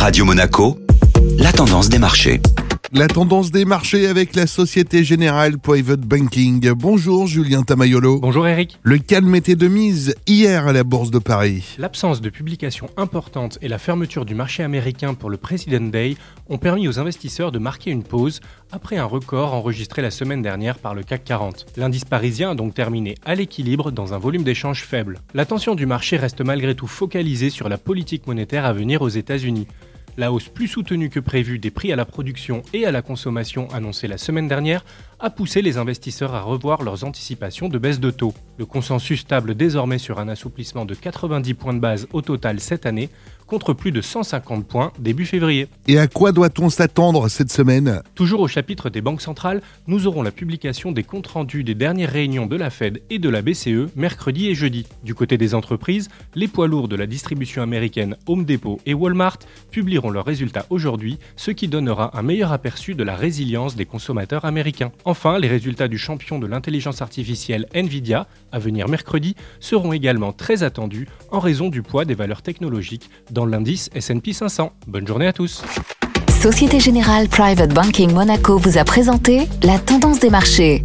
Radio Monaco, la tendance des marchés. La tendance des marchés avec la Société Générale Private Banking. Bonjour Julien Tamayolo. Bonjour Eric. Le calme était de mise hier à la Bourse de Paris. L'absence de publications importantes et la fermeture du marché américain pour le President Day ont permis aux investisseurs de marquer une pause après un record enregistré la semaine dernière par le CAC 40. L'indice parisien a donc terminé à l'équilibre dans un volume d'échange faible. L'attention du marché reste malgré tout focalisée sur la politique monétaire à venir aux États-Unis. La hausse plus soutenue que prévue des prix à la production et à la consommation annoncée la semaine dernière a poussé les investisseurs à revoir leurs anticipations de baisse de taux. Le consensus stable désormais sur un assouplissement de 90 points de base au total cette année, contre plus de 150 points début février. Et à quoi doit-on s'attendre cette semaine? Toujours au chapitre des banques centrales, nous aurons la publication des comptes rendus des dernières réunions de la Fed et de la BCE mercredi et jeudi. Du côté des entreprises, les poids lourds de la distribution américaine Home Depot et Walmart publieront leurs résultats aujourd'hui, ce qui donnera un meilleur aperçu de la résilience des consommateurs américains. Enfin, les résultats du champion de l'intelligence artificielle Nvidia, à venir mercredi, seront également très attendus en raison du poids des valeurs technologiques dans l'indice S&P 500. Bonne journée à tous. Société Générale Private Banking Monaco vous a présenté la tendance des marchés.